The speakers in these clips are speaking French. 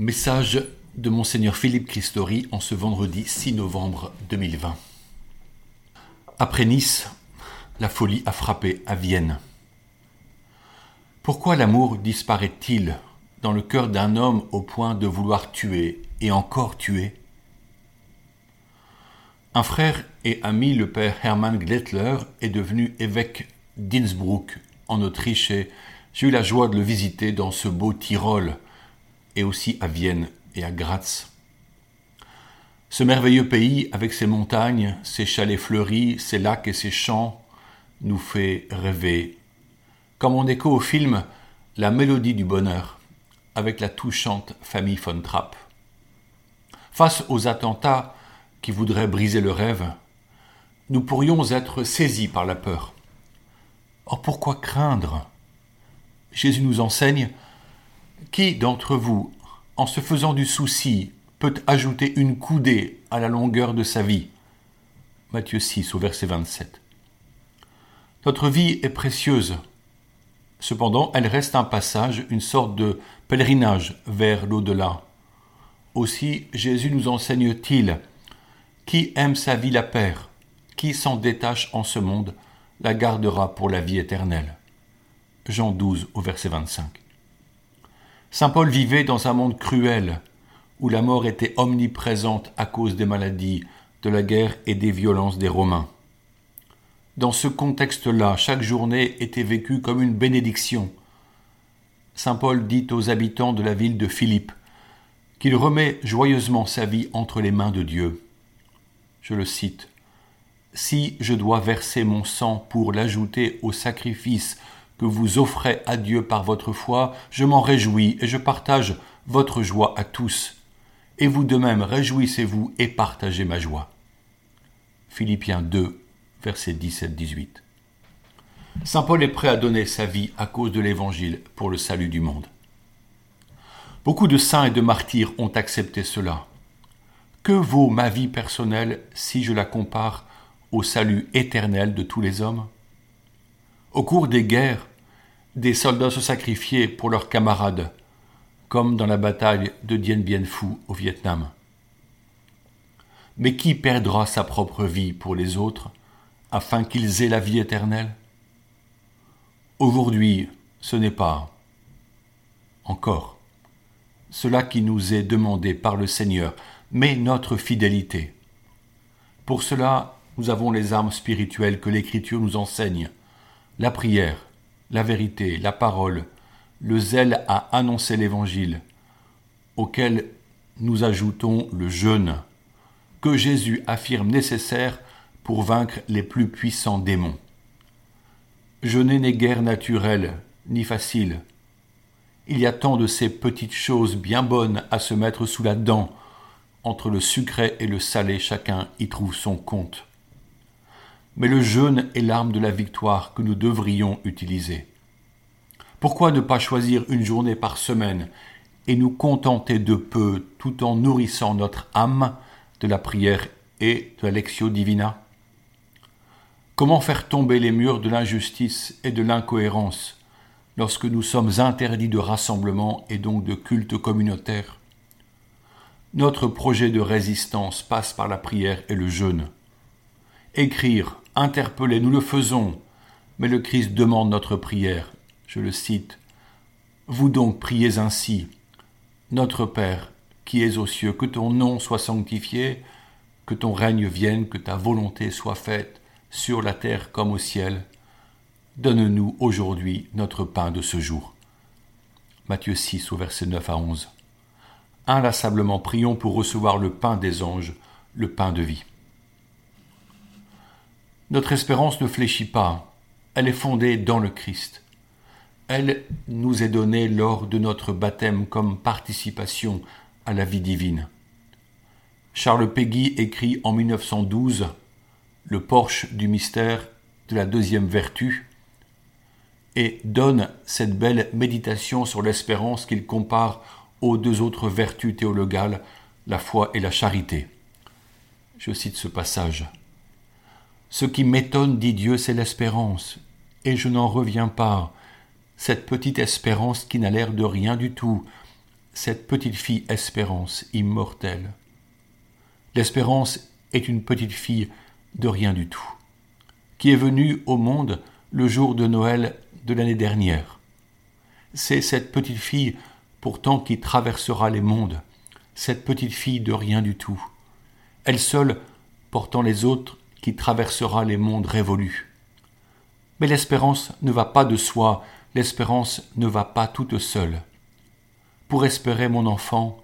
Message de Monseigneur Philippe Christori en ce vendredi 6 novembre 2020. Après Nice, la folie a frappé à Vienne. Pourquoi l'amour disparaît-il dans le cœur d'un homme au point de vouloir tuer et encore tuer? Un frère et ami, le père Hermann Glettler, est devenu évêque d'Innsbruck en Autriche et j'ai eu la joie de le visiter dans ce beau Tyrol et aussi à Vienne et à Graz. Ce merveilleux pays, avec ses montagnes, ses chalets fleuris, ses lacs et ses champs, nous fait rêver. Comme on écho au film La mélodie du bonheur, avec la touchante famille von Trapp. Face aux attentats qui voudraient briser le rêve, nous pourrions être saisis par la peur. Or pourquoi craindre? Jésus nous enseigne qui d'entre vous, en se faisant du souci, peut ajouter une coudée à la longueur de sa vie? Matthieu 6 au verset 27. Notre vie est précieuse. Cependant, elle reste un passage, une sorte de pèlerinage vers l'au-delà. Aussi, Jésus nous enseigne-t-il Qui aime sa vie la perd, qui s'en détache en ce monde, la gardera pour la vie éternelle. Jean 12 au verset 25. Saint Paul vivait dans un monde cruel, où la mort était omniprésente à cause des maladies, de la guerre et des violences des Romains. Dans ce contexte-là, chaque journée était vécue comme une bénédiction. Saint Paul dit aux habitants de la ville de Philippe qu'il remet joyeusement sa vie entre les mains de Dieu. Je le cite. Si je dois verser mon sang pour l'ajouter au sacrifice que vous offrez à Dieu par votre foi, je m'en réjouis et je partage votre joie à tous. Et vous de même réjouissez-vous et partagez ma joie. Philippiens 2, versets 17-18. Saint Paul est prêt à donner sa vie à cause de l'Évangile pour le salut du monde. Beaucoup de saints et de martyrs ont accepté cela. Que vaut ma vie personnelle si je la compare au salut éternel de tous les hommes? Au cours des guerres, des soldats se sacrifiaient pour leurs camarades, comme dans la bataille de Dien Bien Phu au Vietnam. Mais qui perdra sa propre vie pour les autres afin qu'ils aient la vie éternelle? Aujourd'hui, ce n'est pas encore cela qui nous est demandé par le Seigneur, mais notre fidélité. Pour cela, nous avons les armes spirituelles que l'Écriture nous enseigne, la prière, la vérité, la parole, le zèle à annoncer l'Évangile, auquel nous ajoutons le jeûne, que Jésus affirme nécessaire pour vaincre les plus puissants démons. Jeûner n'est guère naturel, ni facile. Il y a tant de ces petites choses bien bonnes à se mettre sous la dent. Entre le sucré et le salé, chacun y trouve son compte mais le jeûne est l'arme de la victoire que nous devrions utiliser. Pourquoi ne pas choisir une journée par semaine et nous contenter de peu tout en nourrissant notre âme de la prière et de la lectio divina? Comment faire tomber les murs de l'injustice et de l'incohérence lorsque nous sommes interdits de rassemblement et donc de culte communautaire? Notre projet de résistance passe par la prière et le jeûne. Écrire, interpeller, nous le faisons, mais le Christ demande notre prière. Je le cite. Vous donc priez ainsi. Notre Père, qui es aux cieux, que ton nom soit sanctifié, que ton règne vienne, que ta volonté soit faite, sur la terre comme au ciel. Donne-nous aujourd'hui notre pain de ce jour. Matthieu 6 au verset 9 à 11. Inlassablement prions pour recevoir le pain des anges, le pain de vie. Notre espérance ne fléchit pas, elle est fondée dans le Christ. Elle nous est donnée lors de notre baptême comme participation à la vie divine. Charles Péguy écrit en 1912 Le porche du mystère de la deuxième vertu et donne cette belle méditation sur l'espérance qu'il compare aux deux autres vertus théologales, la foi et la charité. Je cite ce passage. Ce qui m'étonne, dit Dieu, c'est l'espérance, et je n'en reviens pas. Cette petite espérance qui n'a l'air de rien du tout, cette petite fille espérance immortelle. L'espérance est une petite fille de rien du tout, qui est venue au monde le jour de Noël de l'année dernière. C'est cette petite fille pourtant qui traversera les mondes, cette petite fille de rien du tout, elle seule portant les autres qui traversera les mondes révolus. Mais l'espérance ne va pas de soi, l'espérance ne va pas toute seule. Pour espérer mon enfant,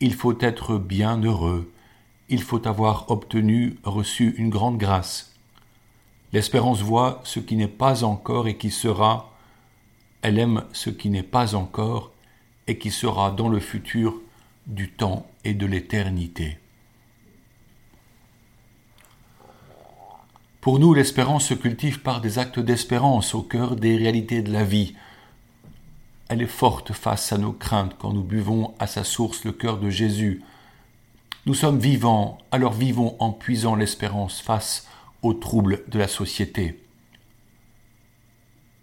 il faut être bien heureux, il faut avoir obtenu, reçu une grande grâce. L'espérance voit ce qui n'est pas encore et qui sera, elle aime ce qui n'est pas encore et qui sera dans le futur du temps et de l'éternité. Pour nous, l'espérance se cultive par des actes d'espérance au cœur des réalités de la vie, elle est forte face à nos craintes quand nous buvons à sa source le cœur de Jésus. Nous sommes vivants, alors vivons en puisant l'espérance face aux troubles de la société.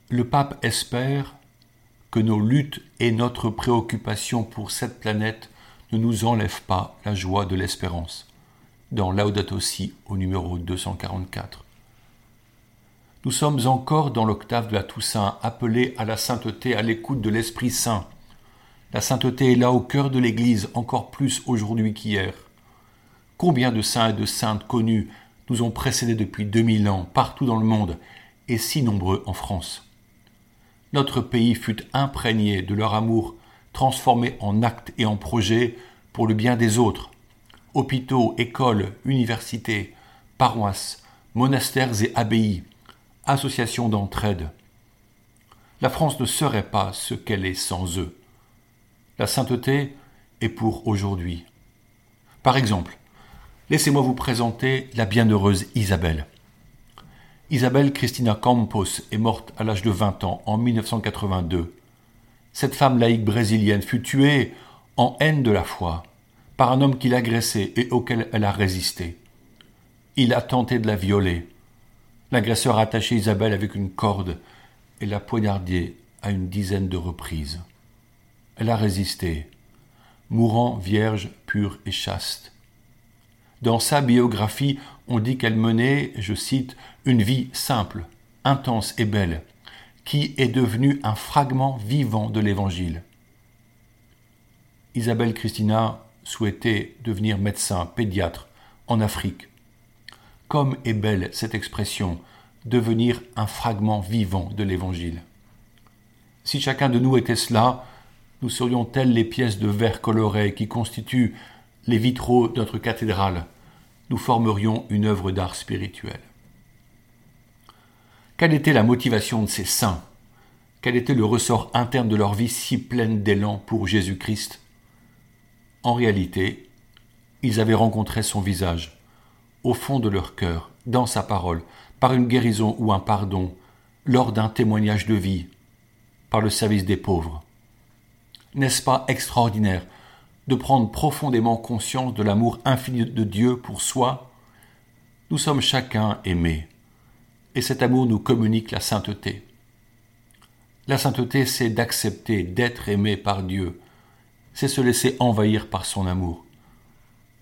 Le pape espère que nos luttes et notre préoccupation pour cette planète ne nous enlèvent pas la joie de l'espérance. Dans Laudato Si au numéro 244. Nous sommes encore dans l'octave de la Toussaint, appelés à la sainteté à l'écoute de l'Esprit Saint. La sainteté est là au cœur de l'Église, encore plus aujourd'hui qu'hier. Combien de saints et de saintes connus nous ont précédés depuis 2000 ans, partout dans le monde, et si nombreux en France? Notre pays fut imprégné de leur amour, transformé en actes et en projets pour le bien des autres. Hôpitaux, écoles, universités, paroisses, monastères et abbayes, association d'entraide. La France ne serait pas ce qu'elle est sans eux. La sainteté est pour aujourd'hui. Par exemple, laissez-moi vous présenter la bienheureuse Isabelle. Isabelle Christina Campos est morte à l'âge de 20 ans en 1982. Cette femme laïque brésilienne fut tuée en haine de la foi par un homme qui l'agressait et auquel elle a résisté. Il a tenté de la violer, L'agresseur a attaché Isabelle avec une corde et l'a poignardée à une dizaine de reprises. Elle a résisté, mourant vierge, pure et chaste. Dans sa biographie, on dit qu'elle menait, je cite, une vie simple, intense et belle, qui est devenue un fragment vivant de l'Évangile. Isabelle Christina souhaitait devenir médecin pédiatre en Afrique. Comme est belle cette expression, devenir un fragment vivant de l'Évangile. Si chacun de nous était cela, nous serions telles les pièces de verre coloré qui constituent les vitraux de notre cathédrale? Nous formerions une œuvre d'art spirituel. Quelle était la motivation de ces saints? Quel était le ressort interne de leur vie si pleine d'élan pour Jésus-Christ? En réalité, ils avaient rencontré son visage, au fond de leur cœur, dans sa parole, par une guérison ou un pardon, lors d'un témoignage de vie, par le service des pauvres. N'est-ce pas extraordinaire de prendre profondément conscience de l'amour infini de Dieu pour soi? Nous sommes chacun aimés, et cet amour nous communique la sainteté. La sainteté, c'est d'accepter d'être aimé par Dieu, c'est se laisser envahir par son amour,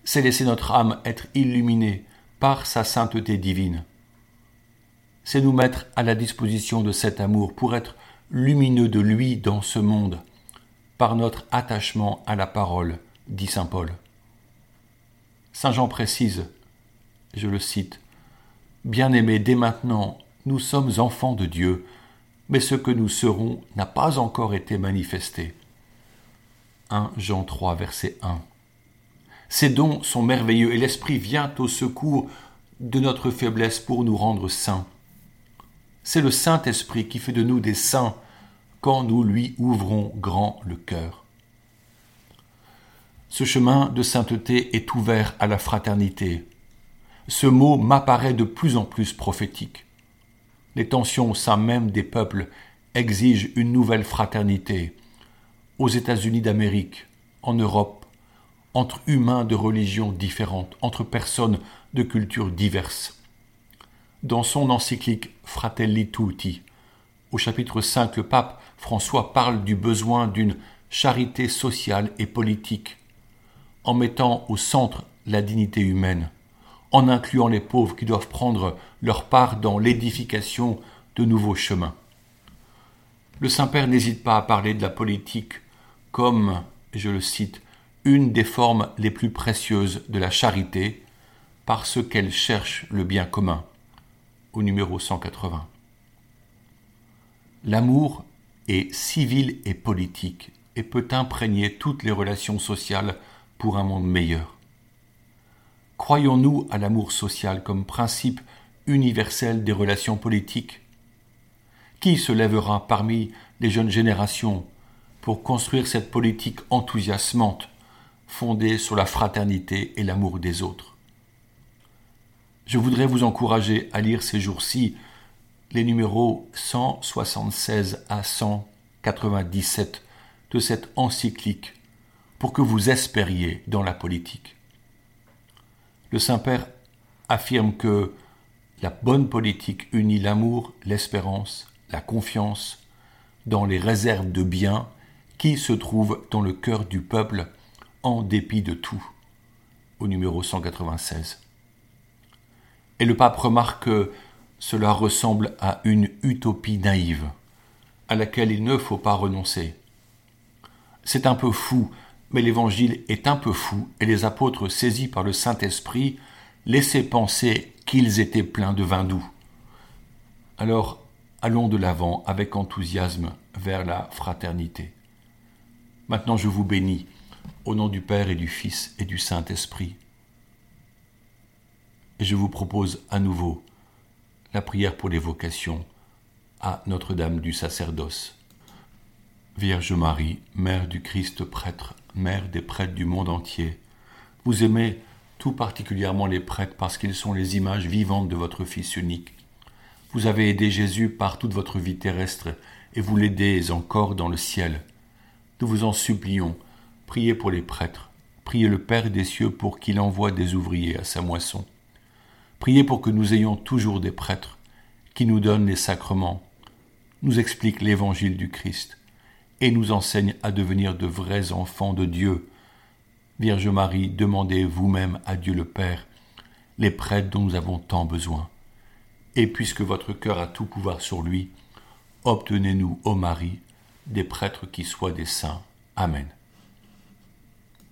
c'est laisser notre âme être illuminée par sa sainteté divine. C'est nous mettre à la disposition de cet amour pour être lumineux de lui dans ce monde, par notre attachement à la parole, dit Saint Paul. Saint Jean précise, je le cite, Bien-aimés, dès maintenant, nous sommes enfants de Dieu, mais ce que nous serons n'a pas encore été manifesté. 1 Jean 3, verset 1. Ces dons sont merveilleux et l'Esprit vient au secours de notre faiblesse pour nous rendre saints. C'est le Saint-Esprit qui fait de nous des saints quand nous lui ouvrons grand le cœur. Ce chemin de sainteté est ouvert à la fraternité. Ce mot m'apparaît de plus en plus prophétique. Les tensions au sein même des peuples exigent une nouvelle fraternité. Aux États-Unis d'Amérique, en Europe, entre humains de religions différentes, entre personnes de cultures diverses. Dans son encyclique Fratelli Tutti, au chapitre 5, le pape François parle du besoin d'une charité sociale et politique, en mettant au centre la dignité humaine, en incluant les pauvres qui doivent prendre leur part dans l'édification de nouveaux chemins. Le Saint-Père n'hésite pas à parler de la politique comme, je le cite, une des formes les plus précieuses de la charité, parce qu'elle cherche le bien commun, au numéro 180. L'amour est civil et politique et peut imprégner toutes les relations sociales pour un monde meilleur. Croyons-nous à l'amour social comme principe universel des relations politiques? Qui se lèvera parmi les jeunes générations pour construire cette politique enthousiasmante fondée sur la fraternité et l'amour des autres Je voudrais vous encourager à lire ces jours-ci les numéros 176 à 197 de cette encyclique pour que vous espériez dans la politique. Le Saint-Père affirme que la bonne politique unit l'amour, l'espérance, la confiance dans les réserves de biens qui se trouvent dans le cœur du peuple en dépit de tout, au numéro 196. Et le pape remarque que cela ressemble à une utopie naïve, à laquelle il ne faut pas renoncer. C'est un peu fou mais l'Évangile est un peu fou et les apôtres, saisis par le Saint-Esprit, laissaient penser qu'ils étaient pleins de vin doux. Alors, allons de l'avant avec enthousiasme vers la fraternité. Maintenant, je vous bénis, au nom du Père et du Fils et du Saint-Esprit. Et je vous propose à nouveau la prière pour les vocations à Notre-Dame du sacerdoce. Vierge Marie, Mère du Christ prêtre, Mère des prêtres du monde entier, vous aimez tout particulièrement les prêtres parce qu'ils sont les images vivantes de votre Fils unique. Vous avez aidé Jésus par toute votre vie terrestre et vous l'aidez encore dans le ciel. Nous vous en supplions, priez pour les prêtres, priez le Père des cieux pour qu'il envoie des ouvriers à sa moisson. Priez pour que nous ayons toujours des prêtres qui nous donnent les sacrements, nous expliquent l'évangile du Christ et nous enseigne à devenir de vrais enfants de Dieu. Vierge Marie, demandez vous-même à Dieu le Père les prêtres dont nous avons tant besoin. Et puisque votre cœur a tout pouvoir sur lui, obtenez-nous, ô Marie, des prêtres qui soient des saints. Amen.